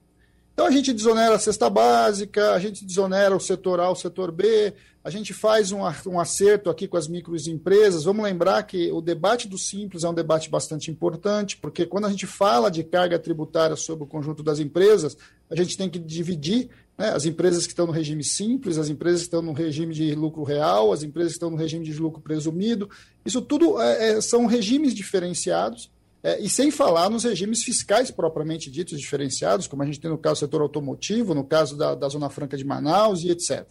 Então a gente desonera a cesta básica, a gente desonera o setor A, o setor B, a gente faz um, um acerto aqui com as microempresas. Vamos lembrar que o debate do Simples é um debate bastante importante, porque quando a gente fala de carga tributária sobre o conjunto das empresas, a gente tem que dividir né, as empresas que estão no regime simples, as empresas que estão no regime de lucro real, as empresas que estão no regime de lucro presumido. Isso tudo é, é, são regimes diferenciados. É, e sem falar nos regimes fiscais propriamente ditos diferenciados, como a gente tem no caso do setor automotivo, no caso da, da Zona Franca de Manaus e etc.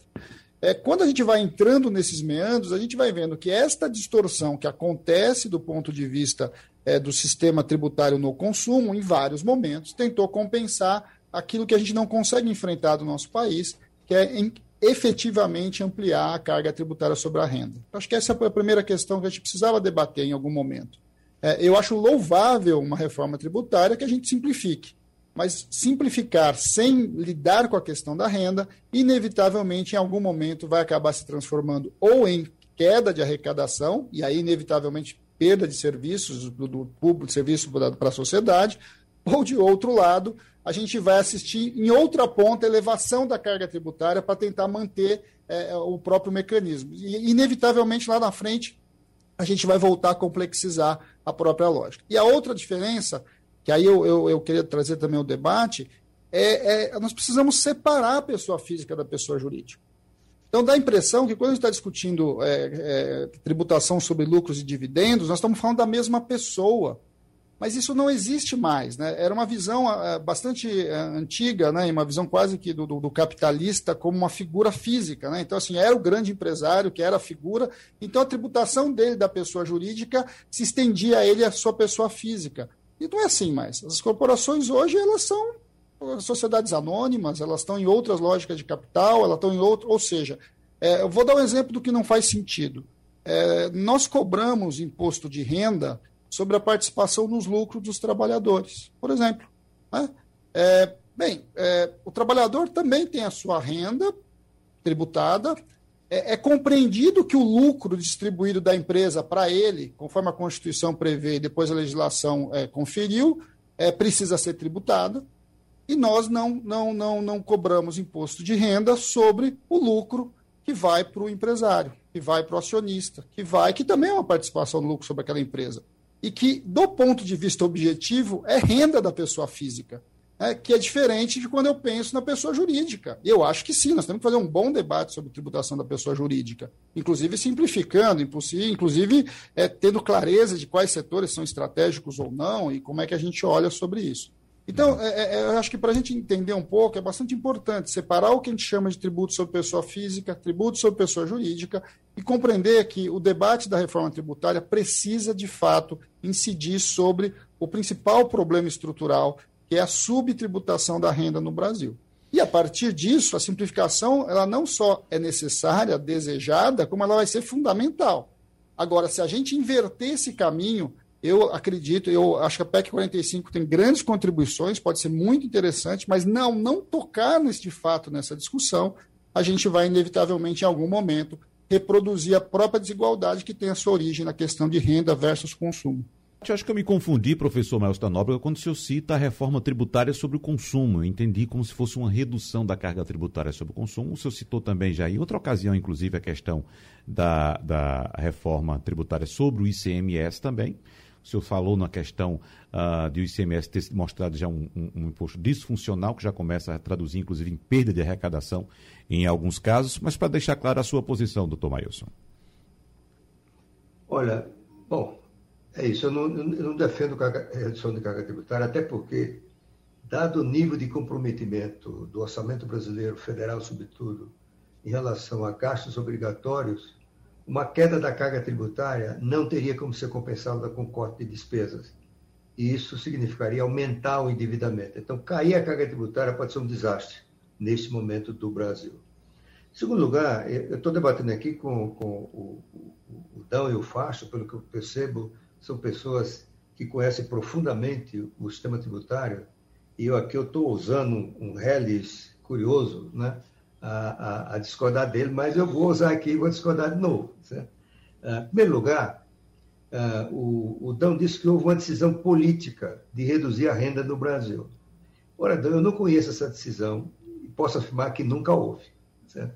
É, quando a gente vai entrando nesses meandros, a gente vai vendo que esta distorção que acontece do ponto de vista é, do sistema tributário no consumo, em vários momentos, tentou compensar aquilo que a gente não consegue enfrentar do nosso país, que é em, efetivamente ampliar a carga tributária sobre a renda. Acho que essa é a primeira questão que a gente precisava debater em algum momento. É, eu acho louvável uma reforma tributária que a gente simplifique mas simplificar sem lidar com a questão da renda, inevitavelmente, em algum momento, vai acabar se transformando ou em queda de arrecadação, e aí, inevitavelmente, perda de serviços do, do público, serviço para a sociedade, ou de outro lado, a gente vai assistir em outra ponta elevação da carga tributária para tentar manter é, o próprio mecanismo. E, inevitavelmente, lá na frente, a gente vai voltar a complexizar a própria lógica. E a outra diferença, que aí eu, eu, eu queria trazer também o debate, é, é, nós precisamos separar a pessoa física da pessoa jurídica. Então dá a impressão que quando a gente está discutindo é, é, tributação sobre lucros e dividendos, nós estamos falando da mesma pessoa. Mas isso não existe mais. Né? Era uma visão uh, bastante uh, antiga, né? uma visão quase que do, do, capitalista como uma figura física. Né? Então, assim, era o grande empresário que era a figura, então a tributação dele da pessoa jurídica se estendia a ele a sua pessoa física. E não é assim mais. As corporações hoje elas são sociedades anônimas, elas estão em outras lógicas de capital, elas estão em outro, ou seja, é, eu vou dar um exemplo do que não faz sentido. É, nós cobramos imposto de renda sobre a participação nos lucros dos trabalhadores, por exemplo. Né? É, bem, é, o trabalhador também tem a sua renda tributada, é, é compreendido que o lucro distribuído da empresa para ele, conforme a Constituição prevê e depois a legislação é, conferiu, é, precisa ser tributado, e nós não, não, não, não cobramos imposto de renda sobre o lucro que vai para o empresário, que vai para o acionista, que vai, que também é uma participação no lucro sobre aquela empresa. E que, do ponto de vista objetivo, é renda da pessoa física, né, que é diferente de quando eu penso na pessoa jurídica. Eu acho que sim, nós temos que fazer um bom debate sobre tributação da pessoa jurídica, inclusive simplificando, inclusive é, tendo clareza de quais setores são estratégicos ou não e como é que a gente olha sobre isso. Então, é, é, é eu acho que para a gente entender um pouco, é bastante importante separar o que a gente chama de tributo sobre pessoa física, tributo sobre pessoa jurídica, e compreender que o debate da reforma tributária precisa, de fato, incidir sobre o principal problema estrutural, que é a subtributação da renda no Brasil. E a partir disso, a simplificação ela não só é necessária, desejada, como ela vai ser fundamental. Agora, se a gente inverter esse caminho, eu acredito, eu acho que a PEC 45 tem grandes contribuições, pode ser muito interessante, mas não, não tocar neste fato nessa discussão, a gente vai inevitavelmente em algum momento reproduzir a própria desigualdade que tem a sua origem na questão de renda versus consumo. Acho que eu me confundi, professor Maestro da Nóbrega, quando o senhor cita a reforma tributária sobre o consumo. Eu entendi como se fosse uma redução da carga tributária sobre o consumo. O senhor citou também já em outra ocasião, inclusive, a questão da, da reforma tributária sobre o ICMS também. O senhor falou na questão uh, de o ICMS ter mostrado já um, um, um, imposto disfuncional, que já começa a traduzir, inclusive, em perda de arrecadação em alguns casos. Mas para deixar clara a sua posição, doutor Mailson. Olha, bom, é isso. Eu não, eu não defendo carga, redução de carga tributária, até porque, dado o nível de comprometimento do orçamento brasileiro, federal sobretudo, em relação a gastos obrigatórios, uma queda da carga tributária não teria como ser compensada com corte de despesas. E isso significaria aumentar o endividamento. Então, cair a carga tributária pode ser um desastre neste momento do Brasil. Em segundo lugar, eu estou debatendo aqui com, com o, o, o Dão e o Facho, pelo que eu percebo, são pessoas que conhecem profundamente o sistema tributário, e eu aqui estou usando um, reles curioso, né? a, a, a, discordar dele, mas eu vou usar aqui e vou discordar de novo. Certo? Uh, em primeiro lugar, uh, o, o Dão disse que houve uma decisão política de reduzir a renda no Brasil. Ora, Dão, eu não conheço essa decisão e posso afirmar que nunca houve. Certo?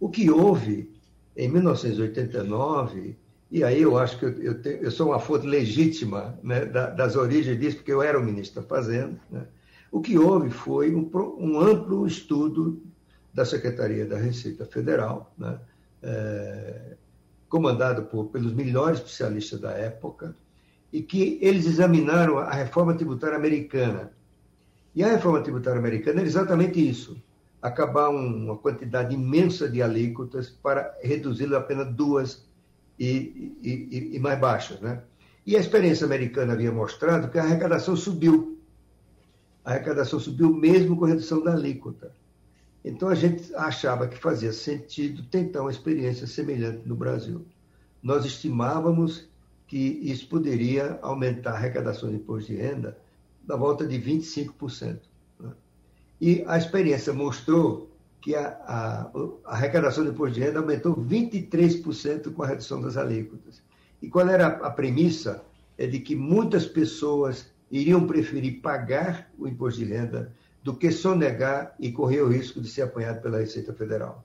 O que houve em 1989, e aí eu acho que eu, eu, eu sou uma fonte legítima né, da, das origens disso, porque eu era o ministro da Fazenda, né? o que houve foi um, um amplo estudo da Secretaria da Receita Federal, né, é, comandado por, pelos melhores especialistas da época, e que eles examinaram a reforma tributária americana. E a reforma tributária americana é exatamente isso: acabar uma quantidade imensa de alíquotas para reduzi-la a apenas duas e, e, e, mais baixas. Né? E a experiência americana havia mostrado que a arrecadação subiu. A arrecadação subiu mesmo com a redução da alíquota. Então a gente achava que fazia sentido tentar uma experiência semelhante no Brasil. Nós estimávamos que isso poderia aumentar a arrecadação de imposto de renda da volta de 25%. Né? E a experiência mostrou que a, a, a arrecadação de imposto de renda aumentou 23% com a redução das alíquotas. E qual era a, premissa? É de que muitas pessoas iriam preferir pagar o imposto de renda do que sonegar e correr o risco de ser apanhado pela Receita Federal.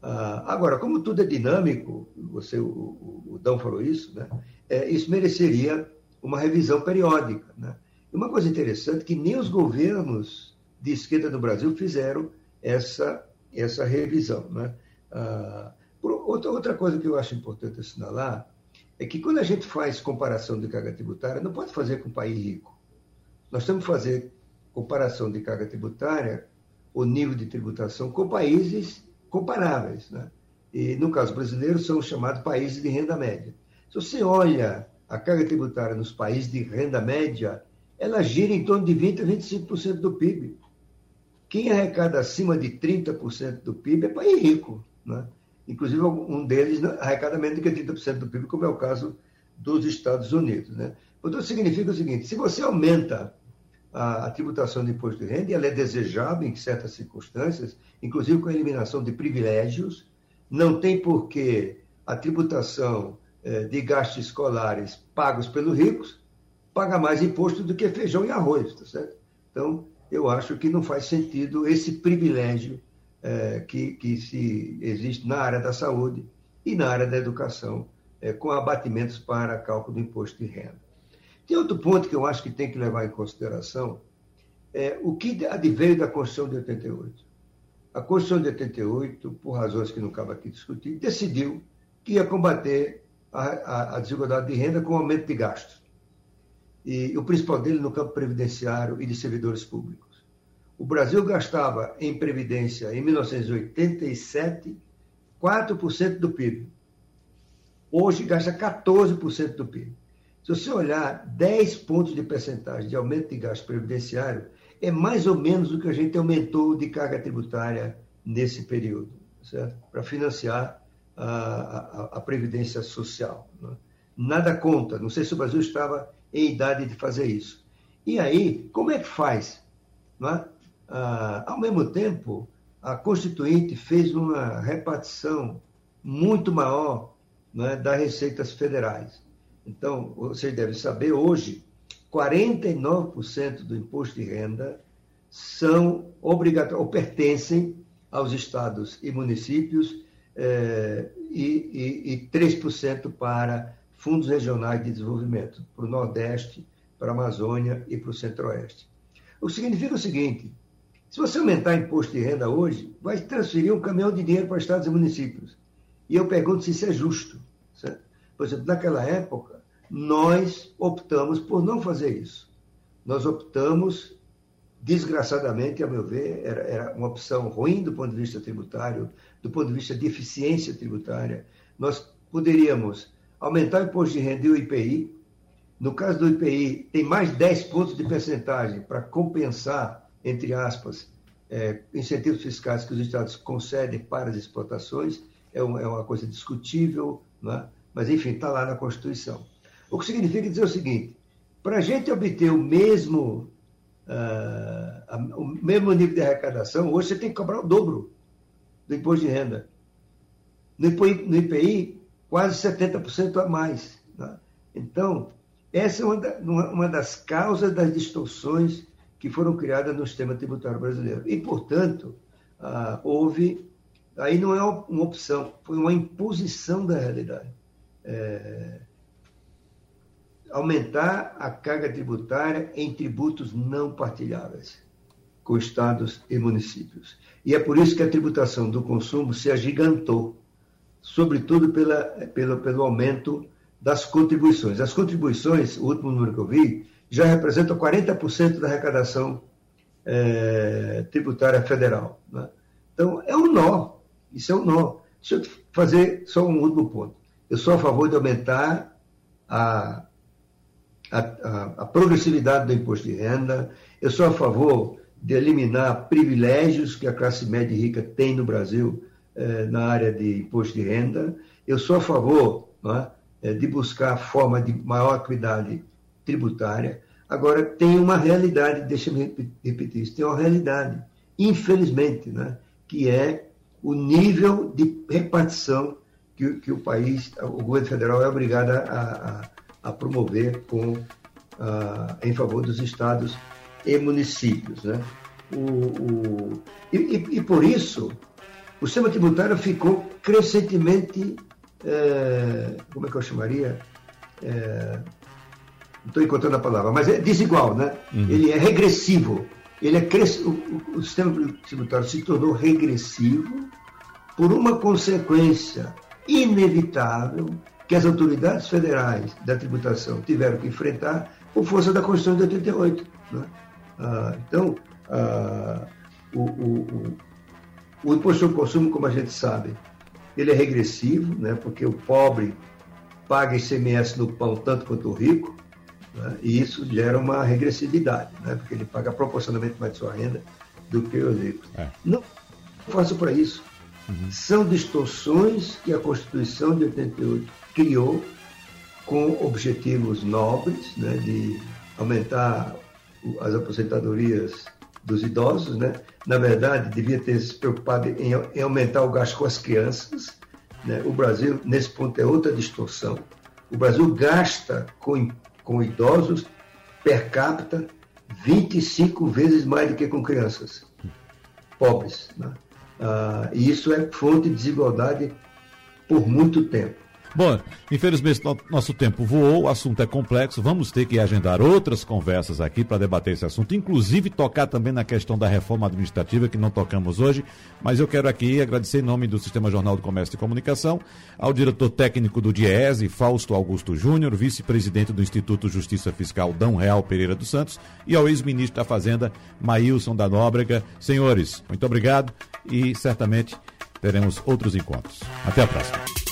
Ah, agora, como tudo é dinâmico, você, o, o, o Dão falou isso, né? É, isso mereceria uma revisão periódica. Né? E uma coisa interessante é que nem os governos de esquerda do Brasil fizeram essa, essa revisão. Né? Ah, outra, coisa que eu acho importante assinalar é que quando a gente faz comparação de carga tributária, não pode fazer com um país rico. Nós temos que fazer comparação de carga tributária, o nível de tributação, com países comparáveis. Né? E, no caso brasileiro, são chamados países de renda média. Se você olha a carga tributária nos países de renda média, ela gira em torno de 20% a 25% do PIB. Quem arrecada acima de 30% do PIB é país rico. Né? Inclusive, um deles arrecada menos do que 30% do PIB, como é o caso dos Estados Unidos. Né? Então, significa o seguinte: se você aumenta a, a, tributação de imposto de renda, e ela é desejável em certas circunstâncias, inclusive com a eliminação de privilégios. Não tem por que a tributação eh, de gastos escolares pagos pelos ricos paga mais imposto do que feijão e arroz, tá certo? Então, eu acho que não faz sentido esse privilégio eh, que, que se existe na área da saúde e na área da educação, eh, com abatimentos para cálculo do imposto de renda. Tem outro ponto que eu acho que tem que levar em consideração, é o que adveio da Constituição de 88. A Constituição de 88, por razões que não cabe aqui discutir, decidiu que ia combater a, a, a desigualdade de renda com aumento de gastos. E o principal dele no campo previdenciário e de servidores públicos. O Brasil gastava em previdência, em 1987, 4% do PIB. Hoje gasta 14% do PIB. Se você olhar 10 pontos de percentagem de aumento de gasto previdenciário, é mais ou menos o que a gente aumentou de carga tributária nesse período, certo? Para financiar a, a, a, Previdência Social. Né? Nada conta, não sei se o Brasil estava em idade de fazer isso. E aí, como é que faz? É? Ah, ao mesmo tempo, a Constituinte fez uma repartição muito maior é, das receitas federais. Então, vocês devem saber, hoje, 49% do imposto de renda são obrigatórios, ou pertencem aos estados e municípios, eh, e, e, e 3% para fundos regionais de desenvolvimento, para o Nordeste, para a Amazônia e para o Centro-Oeste. O que significa o seguinte: se você aumentar imposto de renda hoje, vai transferir um caminhão de dinheiro para estados e municípios. E eu pergunto se isso é justo. Certo? Por exemplo, naquela época, nós optamos por não fazer isso. Nós optamos, desgraçadamente, a meu ver, era, era uma opção ruim do ponto de vista tributário, do ponto de vista de eficiência tributária. Nós poderíamos aumentar o imposto de renda e o IPI. No caso do IPI, tem mais 10 pontos de percentagem para compensar, entre aspas, é, incentivos fiscais que os estados concedem para as exportações. É uma, é uma coisa discutível, né? mas enfim, está lá na Constituição. O que significa dizer o seguinte: para a gente obter o mesmo, uh, o mesmo nível de arrecadação, hoje você tem que cobrar o dobro do imposto de renda. No IPI, no IPI quase 70% a mais. Né? Então, essa é uma, da, uma das causas das distorções que foram criadas no sistema tributário brasileiro. E, portanto, uh, houve. Aí não é uma opção, foi uma imposição da realidade. É, aumentar a carga tributária em tributos não partilháveis com estados e municípios. E é por isso que a tributação do consumo se agigantou, sobretudo pela, pelo, pelo aumento das contribuições. As contribuições, o último número que eu vi, já representam 40% da arrecadação é, tributária federal. Né? Então, é um nó. Isso é um nó. Deixa eu fazer só um último ponto. Eu sou a favor de aumentar a a, a, a progressividade do imposto de renda. Eu sou a favor de eliminar privilégios que a classe média e rica tem no Brasil eh, na área de imposto de renda. Eu sou a favor é, de buscar forma de maior equidade tributária. Agora, tem uma realidade, deixa eu repetir isso, tem uma realidade, infelizmente, né, que é o nível de repartição que, que o país, o governo federal é obrigado a, a, a promover com, a, em favor dos estados e municípios. Né? O, o e, e, e, por isso, o sistema tributário ficou crescentemente, é, como é que eu chamaria? É, não estou encontrando a palavra, mas é desigual, né? Uhum. Ele é regressivo. Ele é cres... o, o, o sistema tributário se tornou regressivo por uma consequência inevitável que as autoridades federais da tributação tiveram que enfrentar por força da Constituição de 88. Né? Ah, então, ah, o, o, o, imposto sobre consumo, como a gente sabe, ele é regressivo, né? porque o pobre paga ICMS no pão tanto quanto o rico, né? e isso gera uma regressividade, né? porque ele paga proporcionalmente mais de sua renda do que os ricos. É. Não faço para isso. Uhum. São distorções que a Constituição de 88 criou com objetivos nobres, né, de aumentar as aposentadorias dos idosos, né? Na verdade, devia ter se preocupado em, em aumentar o gasto com as crianças. Né? O Brasil, nesse ponto, é outra distorção. O Brasil gasta com, com idosos per capita 25 vezes mais do que com crianças pobres. Né? Ah, e isso é fonte de desigualdade por muito tempo. Bom, infelizmente nosso tempo voou, o assunto é complexo, vamos ter que agendar outras conversas aqui para debater esse assunto, inclusive tocar também na questão da reforma administrativa que não tocamos hoje, mas eu quero aqui agradecer em nome do Sistema Jornal do Comércio e Comunicação ao diretor técnico do DIESE, Fausto Augusto Júnior, vice-presidente do Instituto Justiça Fiscal Dão Real Pereira dos Santos e ao ex-ministro da Fazenda, Maílson da Nóbrega. Senhores, muito obrigado e certamente teremos outros encontros. Até a próxima.